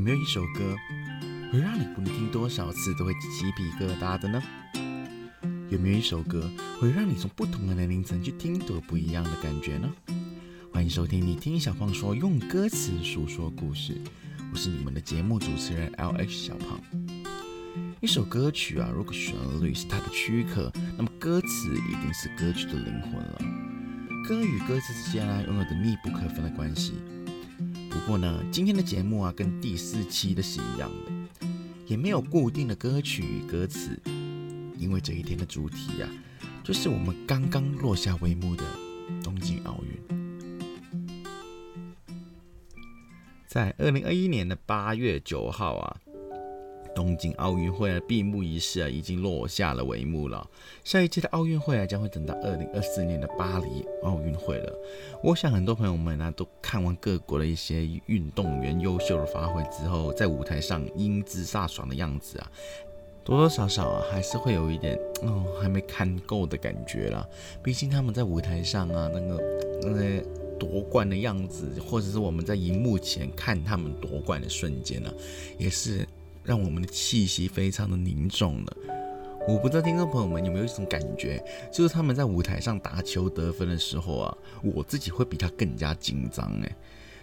有没有一首歌会让你不论听多少次都会鸡皮疙瘩的呢？有没有一首歌会让你从不同的年龄层去听都有不一样的感觉呢？欢迎收听你听小胖说，用歌词诉说故事。我是你们的节目主持人 L H 小胖。一首歌曲啊，如果旋律是它的躯壳，那么歌词一定是歌曲的灵魂了。歌与歌词之间啊，拥有着密不可分的关系。不过呢，今天的节目啊，跟第四期的是一样的，也没有固定的歌曲与歌词，因为这一天的主题啊，就是我们刚刚落下帷幕的东京奥运。在二零二一年的八月九号啊。东京奥运会的闭幕仪式啊，已经落下了帷幕了。下一届的奥运会啊，将会等到二零二四年的巴黎奥运会了。我想很多朋友们呢，都看完各国的一些运动员优秀的发挥之后，在舞台上英姿飒爽的样子啊，多多少少啊，还是会有一点哦，还没看够的感觉啦。毕竟他们在舞台上啊，那个那夺冠的样子，或者是我们在荧幕前看他们夺冠的瞬间呢，也是。让我们的气息非常的凝重了。我不知道听众朋友们有没有一种感觉，就是他们在舞台上打球得分的时候啊，我自己会比他更加紧张哎。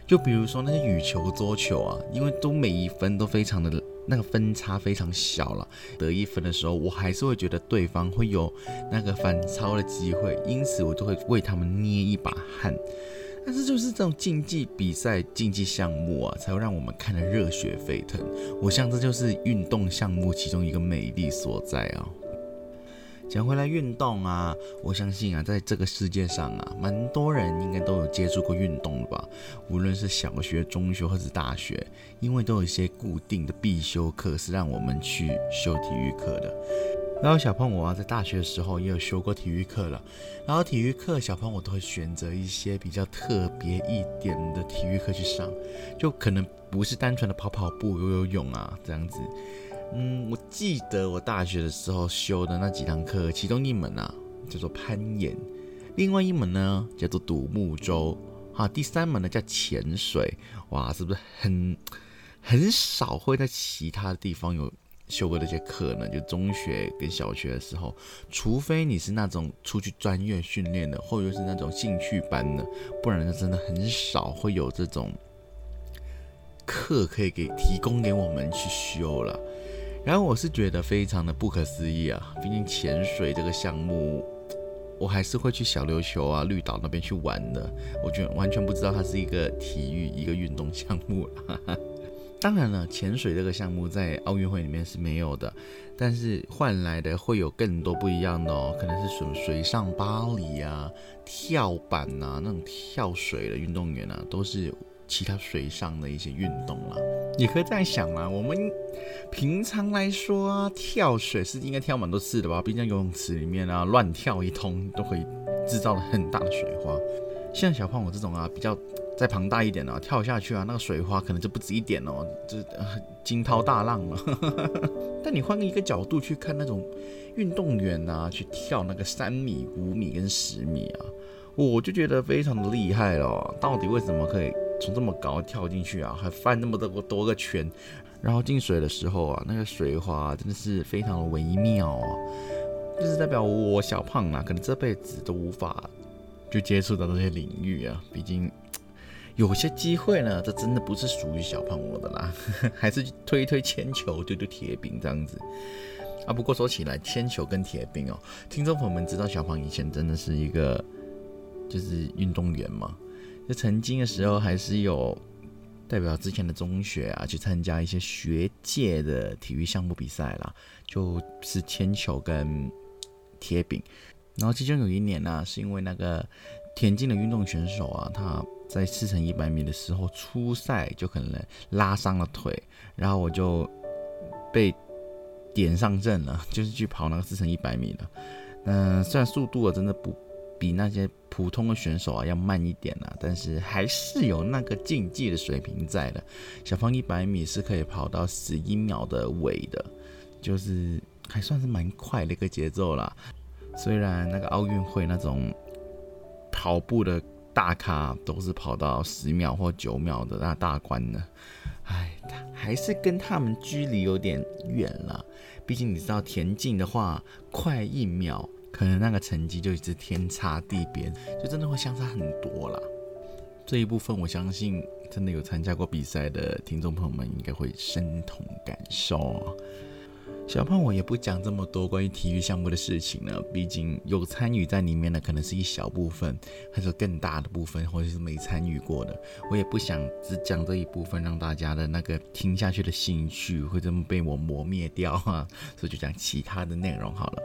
就比如说那些羽球、桌球啊，因为都每一分都非常的那个分差非常小了，得一分的时候，我还是会觉得对方会有那个反超的机会，因此我就会为他们捏一把汗。但是就是这种竞技比赛、竞技项目啊，才会让我们看得热血沸腾。我想这就是运动项目其中一个美丽所在啊。讲回来，运动啊，我相信啊，在这个世界上啊，蛮多人应该都有接触过运动的吧？无论是小学、中学或者大学，因为都有一些固定的必修课是让我们去修体育课的。然后小胖我啊，在大学的时候也有修过体育课了。然后体育课，小胖我都会选择一些比较特别一点的体育课去上，就可能不是单纯的跑跑步、游游泳啊这样子。嗯，我记得我大学的时候修的那几堂课，其中一门啊叫做攀岩，另外一门呢叫做独木舟，哈，第三门呢叫潜水。哇，是不是很很少会在其他的地方有？修过这些课呢，就中学跟小学的时候，除非你是那种出去专业训练的，或者是那种兴趣班的，不然呢，真的很少会有这种课可以给提供给我们去修了。然后我是觉得非常的不可思议啊，毕竟潜水这个项目，我还是会去小琉球啊、绿岛那边去玩的。我觉得完全不知道它是一个体育、一个运动项目了。当然了，潜水这个项目在奥运会里面是没有的，但是换来的会有更多不一样的哦，可能是什么水上芭蕾啊、跳板啊，那种跳水的运动员啊，都是其他水上的一些运动了。你可以这样想啊，我们平常来说啊跳水是应该跳蛮多次的吧？毕竟游泳池里面啊，乱跳一通都可以制造了很大的水花。像小胖我这种啊，比较。再庞大一点呢，跳下去啊，那个水花可能就不止一点哦，这惊涛大浪了。但你换一个角度去看那种运动员啊，去跳那个三米、五米跟十米啊，我就觉得非常的厉害了。到底为什么可以从这么高跳进去啊，还翻那么多多个圈，然后进水的时候啊，那个水花真的是非常的微妙啊，就是代表我小胖啊，可能这辈子都无法就接触到这些领域啊，毕竟。有些机会呢，这真的不是属于小胖我的啦，还是推推铅球、丢丢铁饼这样子啊。不过说起来，铅球跟铁饼哦，听众朋友们知道小胖以前真的是一个就是运动员嘛，就曾经的时候还是有代表之前的中学啊去参加一些学界的体育项目比赛啦，就是铅球跟铁饼。然后其中有一年呢，是因为那个田径的运动选手啊，他在四乘一百米的时候初赛就可能拉伤了腿，然后我就被点上阵了，就是去跑那个四乘一百米了。嗯，虽然速度啊真的不比那些普通的选手啊要慢一点啊，但是还是有那个竞技的水平在的。小方一百米是可以跑到十一秒的尾的，就是还算是蛮快的一个节奏啦。虽然那个奥运会那种跑步的。大咖都是跑到十秒或九秒的那大关呢，哎，还是跟他们距离有点远了。毕竟你知道田径的话，快一秒，可能那个成绩就一直天差地别，就真的会相差很多了。这一部分，我相信真的有参加过比赛的听众朋友们应该会深同感受。小胖，我也不讲这么多关于体育项目的事情了，毕竟有参与在里面的可能是一小部分，还是更大的部分，或者是没参与过的。我也不想只讲这一部分，让大家的那个听下去的兴趣会这么被我磨灭掉啊，所以就讲其他的内容好了。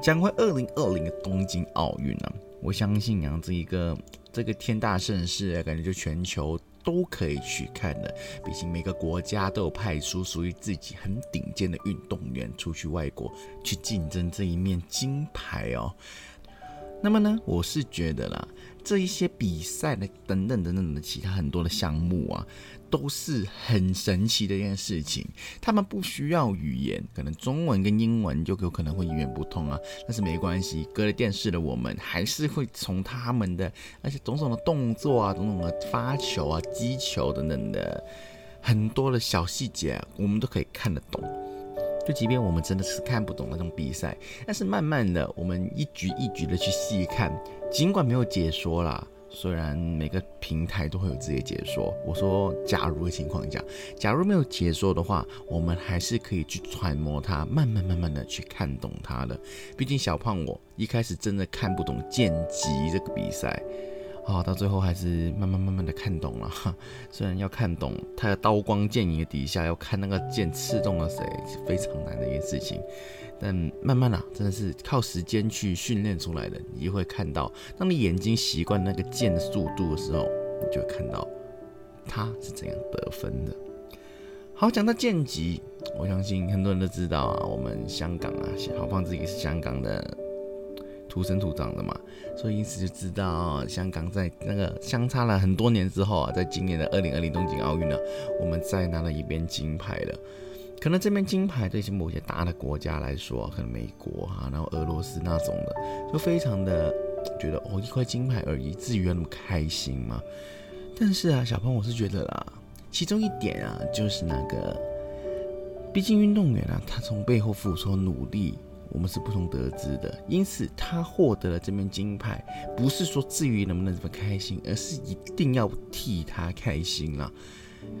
讲回二零二零的东京奥运呢，我相信啊，这一个这个天大盛事，感觉就全球。都可以去看的，毕竟每个国家都有派出属于自己很顶尖的运动员出去外国去竞争这一面金牌哦。那么呢，我是觉得啦。这一些比赛的等等等等的其他很多的项目啊，都是很神奇的一件事情。他们不需要语言，可能中文跟英文就有可能会语言不通啊，但是没关系，隔了电视的我们还是会从他们的那些种种的动作啊，种种的发球啊、击球等等的很多的小细节，我们都可以看得懂。就即便我们真的是看不懂那种比赛，但是慢慢的，我们一局一局的去细看。尽管没有解说啦，虽然每个平台都会有自己的解说。我说，假如的情况下，假如没有解说的话，我们还是可以去揣摩它，慢慢慢慢的去看懂它的。毕竟小胖我一开始真的看不懂剑击这个比赛。啊，到最后还是慢慢慢慢的看懂了。虽然要看懂他的刀光剑影底下，要看那个剑刺中了谁，是非常难的一件事情。但慢慢啊，真的是靠时间去训练出来的。你就会看到，当你眼睛习惯那个剑的速度的时候，你就会看到他是怎样得分的。好，讲到剑击，我相信很多人都知道啊，我们香港啊，好胖自己是香港的。土生土长的嘛，所以因此就知道香港在那个相差了很多年之后啊，在今年的二零二零东京奥运呢，我们再拿了一面金牌了。可能这面金牌对一些某些大的国家来说，可能美国啊，然后俄罗斯那种的，就非常的觉得哦，一块金牌而已，至于要那么开心吗？但是啊，小胖我是觉得啦，其中一点啊，就是那个，毕竟运动员啊，他从背后付出努力。我们是不同得知的，因此他获得了这面金牌，不是说至于能不能这么开心，而是一定要替他开心啊！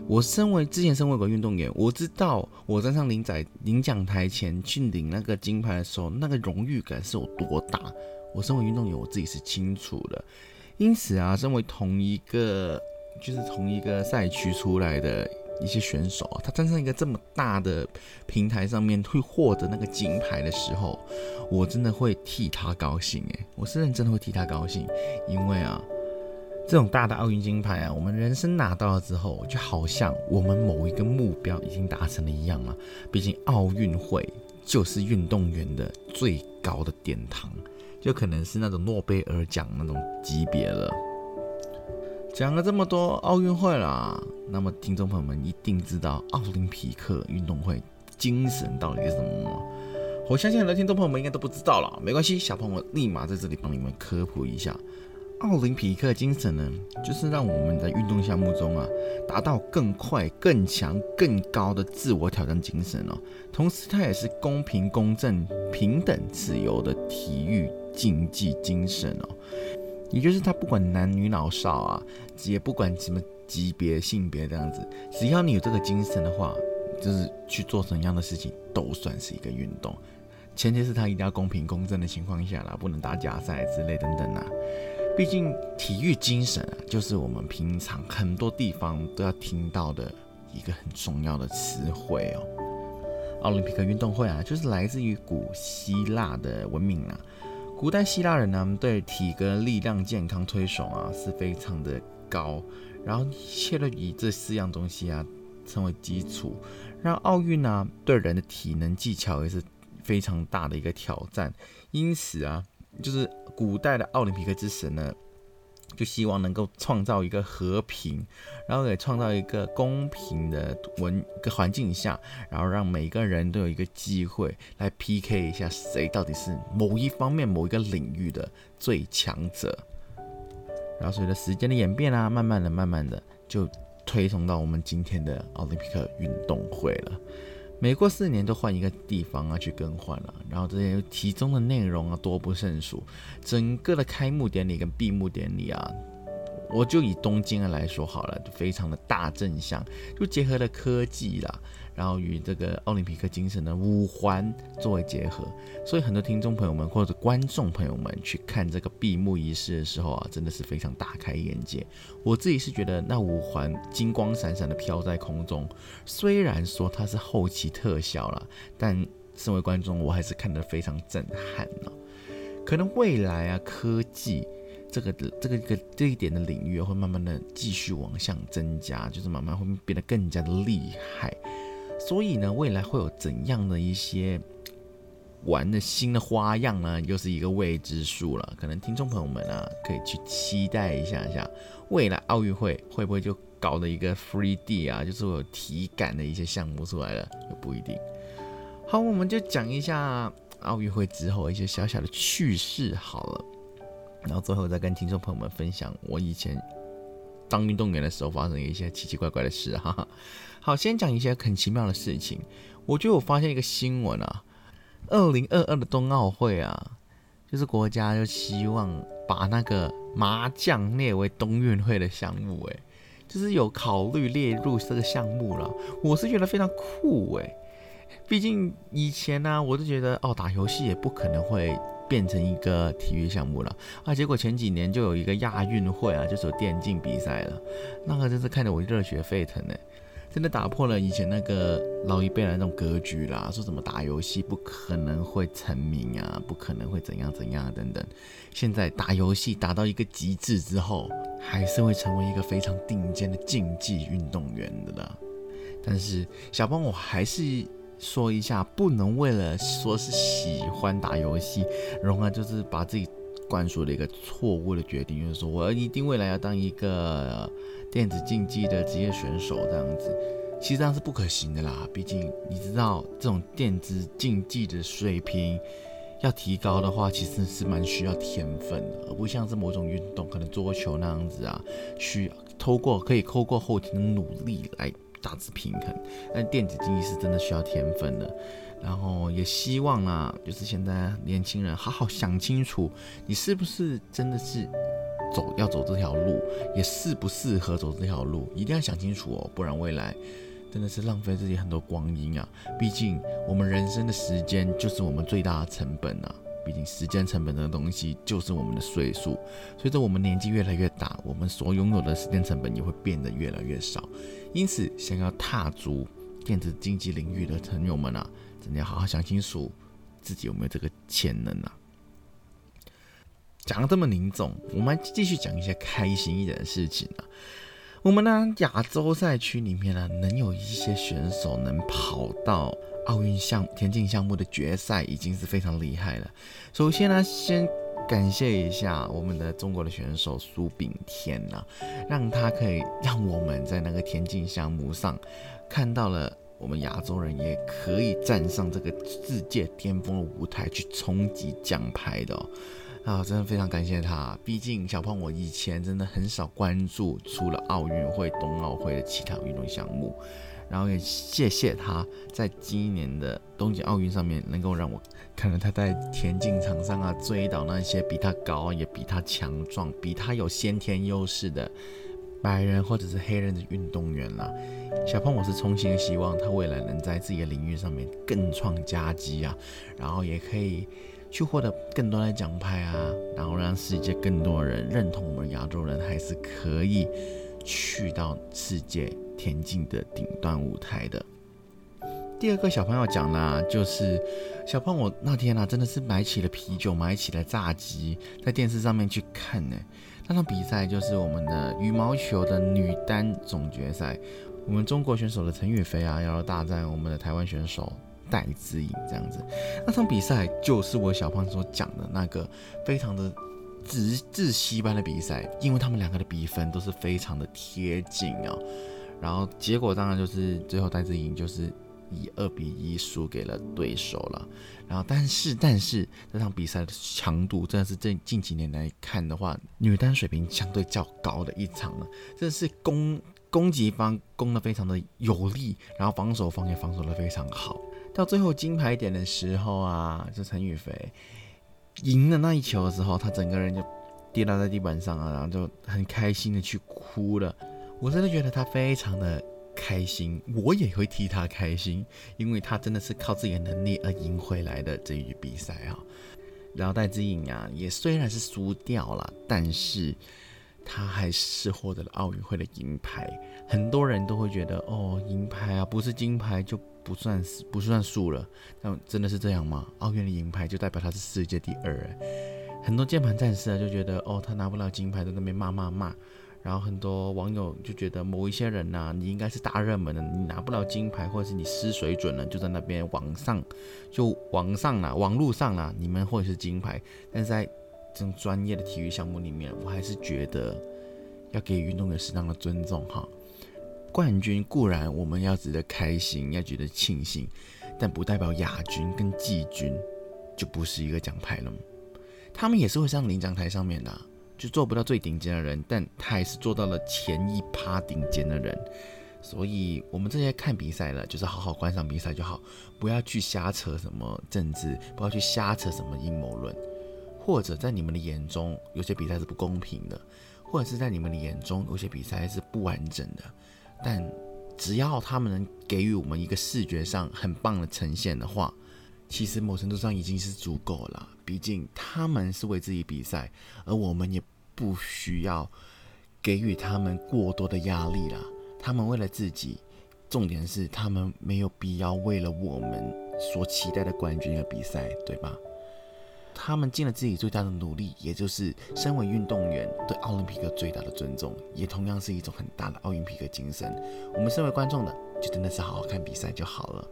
我身为之前身为一个运动员，我知道我站上领奖领奖台前去领那个金牌的时候，那个荣誉感是有多大。我身为运动员，我自己是清楚的。因此啊，身为同一个就是同一个赛区出来的。一些选手啊，他站上一个这么大的平台上面，会获得那个金牌的时候，我真的会替他高兴诶，我是认真的会替他高兴，因为啊，这种大的奥运金牌啊，我们人生拿到了之后，就好像我们某一个目标已经达成了一样了。毕竟奥运会就是运动员的最高的殿堂，就可能是那种诺贝尔奖那种级别了。讲了这么多奥运会啦，那么听众朋友们一定知道奥林匹克运动会精神到底是什么吗？我相信很多听众朋友们应该都不知道了，没关系，小朋友立马在这里帮你们科普一下。奥林匹克精神呢，就是让我们在运动项目中啊，达到更快、更强、更高的自我挑战精神哦。同时，它也是公平、公正、平等、自由的体育竞技精神哦。也就是他不管男女老少啊，也不管什么级别性别这样子，只要你有这个精神的话，就是去做什么样的事情都算是一个运动。前提是他一定要公平公正的情况下啦，不能打假赛之类等等啊。毕竟体育精神啊，就是我们平常很多地方都要听到的一个很重要的词汇哦。奥林匹克运动会啊，就是来自于古希腊的文明啊。古代希腊人呢，对体格、力量、健康推崇啊，是非常的高。然后一切都以这四样东西啊，成为基础。让奥运呢，对人的体能技巧也是非常大的一个挑战。因此啊，就是古代的奥林匹克之神呢。就希望能够创造一个和平，然后也创造一个公平的文个环境下，然后让每个人都有一个机会来 PK 一下谁到底是某一方面某一个领域的最强者。然后随着时间的演变啊，慢慢的、慢慢的就推崇到我们今天的奥林匹克运动会了。每过四年都换一个地方啊去更换了，然后这些其中的内容啊多不胜数。整个的开幕典礼跟闭幕典礼啊，我就以东京来说好了，就非常的大正向，就结合了科技啦。然后与这个奥林匹克精神的五环作为结合，所以很多听众朋友们或者观众朋友们去看这个闭幕仪式的时候啊，真的是非常大开眼界。我自己是觉得那五环金光闪闪的飘在空中，虽然说它是后期特效了，但身为观众我还是看得非常震撼呢。可能未来啊，科技这个这个个这一点的领域会慢慢的继续往上增加，就是慢慢会变得更加的厉害。所以呢，未来会有怎样的一些玩的新的花样呢？又是一个未知数了。可能听众朋友们啊，可以去期待一下下，未来奥运会会不会就搞了一个 free D 啊，就是有体感的一些项目出来了，也不一定。好，我们就讲一下奥运会之后一些小小的趣事好了，然后最后再跟听众朋友们分享我以前当运动员的时候发生一些奇奇怪怪的事哈。好，先讲一些很奇妙的事情。我觉得我发现一个新闻啊，二零二二的冬奥会啊，就是国家就希望把那个麻将列为冬运会的项目，哎，就是有考虑列入这个项目了。我是觉得非常酷，哎，毕竟以前呢，我就觉得哦，打游戏也不可能会变成一个体育项目了啊。结果前几年就有一个亚运会啊，就是有电竞比赛了，那个真是看得我热血沸腾呢。真的打破了以前那个老一辈的那种格局啦，说什么打游戏不可能会成名啊，不可能会怎样怎样等等。现在打游戏打到一个极致之后，还是会成为一个非常顶尖的竞技运动员的啦。但是小邦，我还是说一下，不能为了说是喜欢打游戏，然后就是把自己灌输了一个错误的决定，就是说我一定未来要当一个。电子竞技的职业选手这样子，其实这样是不可行的啦。毕竟你知道，这种电子竞技的水平要提高的话，其实是蛮需要天分的，而不像是某种运动，可能桌球那样子啊，需要透过可以透过后天的努力来大致平衡。但电子竞技是真的需要天分的。然后也希望啊，就是现在年轻人好好想清楚，你是不是真的是。走要走这条路，也适不适合走这条路，一定要想清楚哦，不然未来真的是浪费自己很多光阴啊！毕竟我们人生的时间就是我们最大的成本啊！毕竟时间成本这个东西就是我们的岁数，随着我们年纪越来越大，我们所拥有的时间成本也会变得越来越少。因此，想要踏足电子竞技领域的朋友们啊，真的要好好想清楚自己有没有这个潜能啊！讲的这么凝重，我们继续讲一些开心一点的事情啊。我们呢，亚洲赛区里面呢，能有一些选手能跑到奥运项田径项目的决赛，已经是非常厉害了。首先呢，先感谢一下我们的中国的选手苏炳添呐，让他可以让我们在那个田径项目上看到了我们亚洲人也可以站上这个世界巅峰的舞台去冲击奖牌的。啊，真的非常感谢他。毕竟小胖我以前真的很少关注除了奥运会、冬奥会的其他运动项目，然后也谢谢他在今年的东京奥运上面能够让我看到他在田径场上啊追倒那些比他高也比他强壮、比他有先天优势的白人或者是黑人的运动员啦。小胖我是衷心的希望他未来能在自己的领域上面更创佳绩啊，然后也可以。去获得更多的奖牌啊，然后让世界更多人认同我们亚洲人还是可以去到世界田径的顶端舞台的。第二个小朋友讲呢，就是小胖我那天啊真的是买起了啤酒，买起了炸鸡，在电视上面去看呢。那场比赛就是我们的羽毛球的女单总决赛，我们中国选手的陈雨菲啊要大战我们的台湾选手。戴资颖这样子，那场比赛就是我小胖所讲的那个非常的窒窒息般的比赛，因为他们两个的比分都是非常的贴近啊，然后结果当然就是最后戴资颖就是以二比一输给了对手了，然后但是但是这场比赛的强度真的是这近几年来看的话，女单水平相对较高的一场了，真的是攻。攻击方攻的非常的有力，然后防守方也防守的非常好。到最后金牌点的时候啊，就陈宇飞赢了那一球的时候，他整个人就跌倒在地板上啊，然后就很开心的去哭了。我真的觉得他非常的开心，我也会替他开心，因为他真的是靠自己的能力而赢回来的这一局比赛啊。然后戴资颖啊，也虽然是输掉了，但是。他还是获得了奥运会的银牌，很多人都会觉得哦，银牌啊，不是金牌就不算不算数了。但真的是这样吗？奥运的银牌就代表他是世界第二？很多键盘战士啊就觉得哦，他拿不了金牌，在那边骂骂骂。然后很多网友就觉得某一些人呐，你应该是大热门的，你拿不了金牌，或者是你失水准了，就在那边网上就网上啦，网络上啦，你们或者是金牌，但是在。这种专业的体育项目里面，我还是觉得要给运动员适当的尊重哈。冠军固然我们要值得开心，要觉得庆幸，但不代表亚军跟季军就不是一个奖牌了。他们也是会上领奖台上面的，就做不到最顶尖的人，但他还是做到了前一趴顶尖的人。所以，我们这些看比赛的，就是好好观赏比赛就好，不要去瞎扯什么政治，不要去瞎扯什么阴谋论。或者在你们的眼中，有些比赛是不公平的，或者是在你们的眼中，有些比赛是不完整的。但只要他们能给予我们一个视觉上很棒的呈现的话，其实某程度上已经是足够了。毕竟他们是为自己比赛，而我们也不需要给予他们过多的压力了。他们为了自己，重点是他们没有必要为了我们所期待的冠军而比赛，对吧？他们尽了自己最大的努力，也就是身为运动员对奥林匹克最大的尊重，也同样是一种很大的奥林匹克精神。我们身为观众的，就真的是好好看比赛就好了。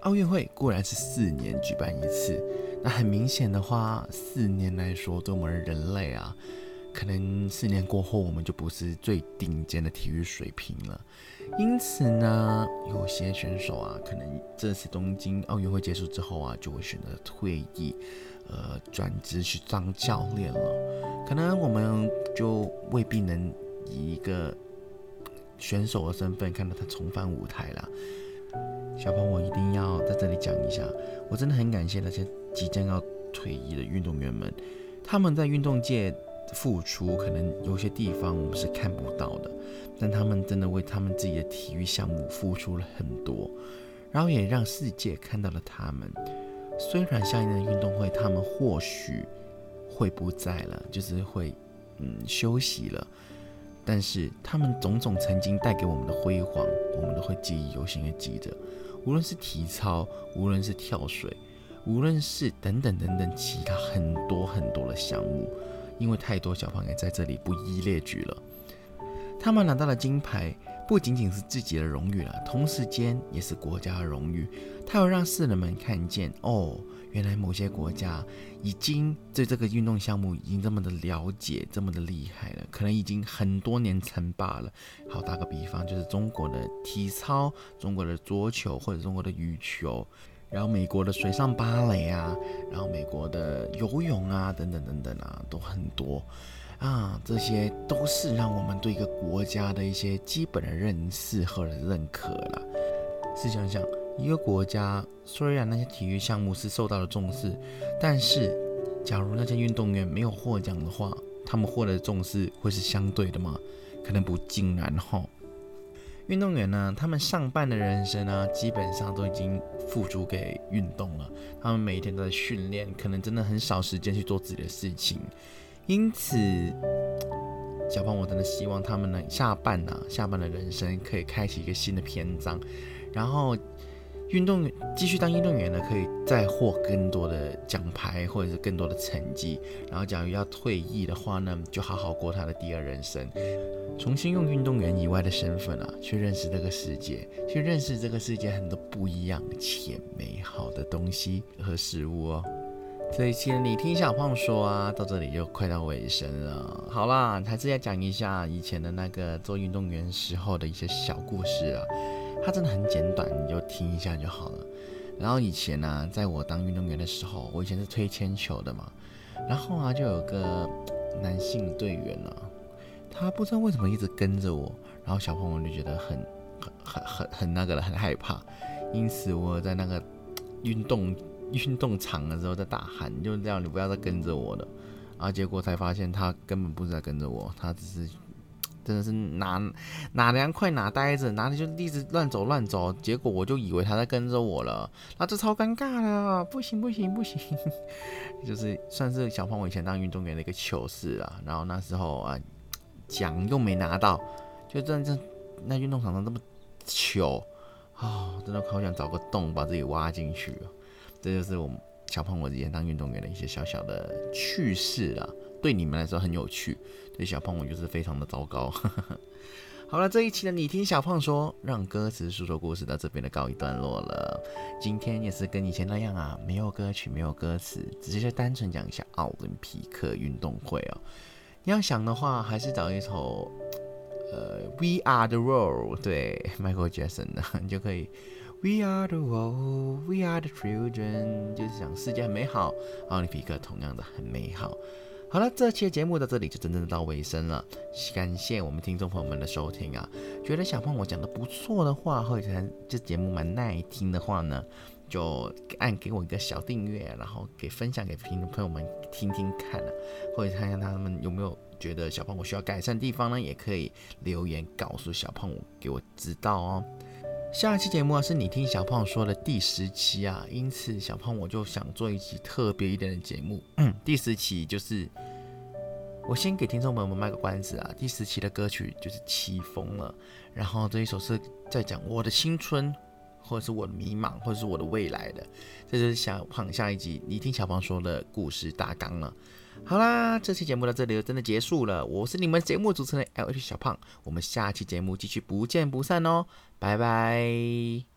奥运会固然是四年举办一次，那很明显的话，四年来说，对我们人类啊，可能四年过后，我们就不是最顶尖的体育水平了。因此呢，有些选手啊，可能这次东京奥运会结束之后啊，就会选择退役。呃，转职去当教练了，可能我们就未必能以一个选手的身份看到他重返舞台了。小鹏，我一定要在这里讲一下，我真的很感谢那些即将要退役的运动员们，他们在运动界付出，可能有些地方我们是看不到的，但他们真的为他们自己的体育项目付出了很多，然后也让世界看到了他们。虽然下一年的运动会他们或许会不在了，就是会嗯休息了，但是他们种种曾经带给我们的辉煌，我们都会记忆犹新的记着。无论是体操，无论是跳水，无论是等等等等其他很多很多的项目，因为太多小朋友在这里不一列举了。他们拿到了金牌，不仅仅是自己的荣誉了，同时间也是国家的荣誉。他要让世人们看见，哦，原来某些国家已经对这个运动项目已经这么的了解，这么的厉害了，可能已经很多年称霸了。好，打个比方，就是中国的体操、中国的桌球或者中国的羽球，然后美国的水上芭蕾啊，然后美国的游泳啊，等等等等啊，都很多。啊，这些都是让我们对一个国家的一些基本的认识和认可了。试想想，一个国家虽然那些体育项目是受到了重视，但是假如那些运动员没有获奖的话，他们获得的重视会是相对的吗？可能不尽然哈。运动员呢，他们上半的人生呢，基本上都已经付诸给运动了，他们每一天都在训练，可能真的很少时间去做自己的事情。因此，小胖，我真的希望他们呢下半呢下半的人生可以开启一个新的篇章，然后运动员继续当运动员呢，可以再获更多的奖牌或者是更多的成绩。然后，假如要退役的话呢，就好好过他的第二人生，重新用运动员以外的身份啊，去认识这个世界，去认识这个世界很多不一样且美好的东西和事物哦。这一期你听小胖说啊，到这里就快到尾声了。好啦，还是要讲一下以前的那个做运动员时候的一些小故事啊。它真的很简短，你就听一下就好了。然后以前呢，在我当运动员的时候，我以前是推铅球的嘛。然后啊，就有个男性队员呢，他不知道为什么一直跟着我，然后小朋友就觉得很很很很很那个了，很害怕。因此我在那个运动运动场的时候在大喊，就这样你不要再跟着我了。啊，结果才发现他根本不是在跟着我，他只是真的是哪哪凉快哪待着，哪里就一直乱走乱走。结果我就以为他在跟着我了，那这超尴尬的，不行不行不行，就是算是小胖我以前当运动员的一个糗事啊。然后那时候啊。奖又没拿到，就真的那运动场上这么糗啊！真的好想找个洞把自己挖进去。这就是我小胖我以前当运动员的一些小小的趣事啊，对你们来说很有趣，对小胖我就是非常的糟糕。好了，这一期的你听小胖说，让歌词诉说故事到这边的告一段落了。今天也是跟以前那样啊，没有歌曲，没有歌词，只是单纯讲一下奥林匹克运动会哦。你要想的话，还是找一首，呃，We Are the World，对，Michael Jackson 的，你就可以，We Are the World，We Are the Children，就是讲世界很美好，奥林匹克同样的很美好。好了，这期节目到这里就真正的到尾声了，感谢我们听众朋友们的收听啊！觉得小胖我讲的不错的话，或者这节目蛮耐听的话呢？就按给我一个小订阅，然后给分享给听众朋友们听听看啊，或者看看他们有没有觉得小胖我需要改善的地方呢？也可以留言告诉小胖我，给我知道哦。下一期节目啊，是你听小胖说的第十期啊，因此小胖我就想做一期特别一点的节目。第十期就是我先给听众朋友们卖个关子啊，第十期的歌曲就是《起风了》，然后这一首是在讲我的青春。或者是我的迷茫，或者是我的未来的，这就是小胖下一集你听小胖说的故事大纲了。好啦，这期节目到这里就真的结束了。我是你们节目主持人 L H 小胖，我们下期节目继续不见不散哦，拜拜。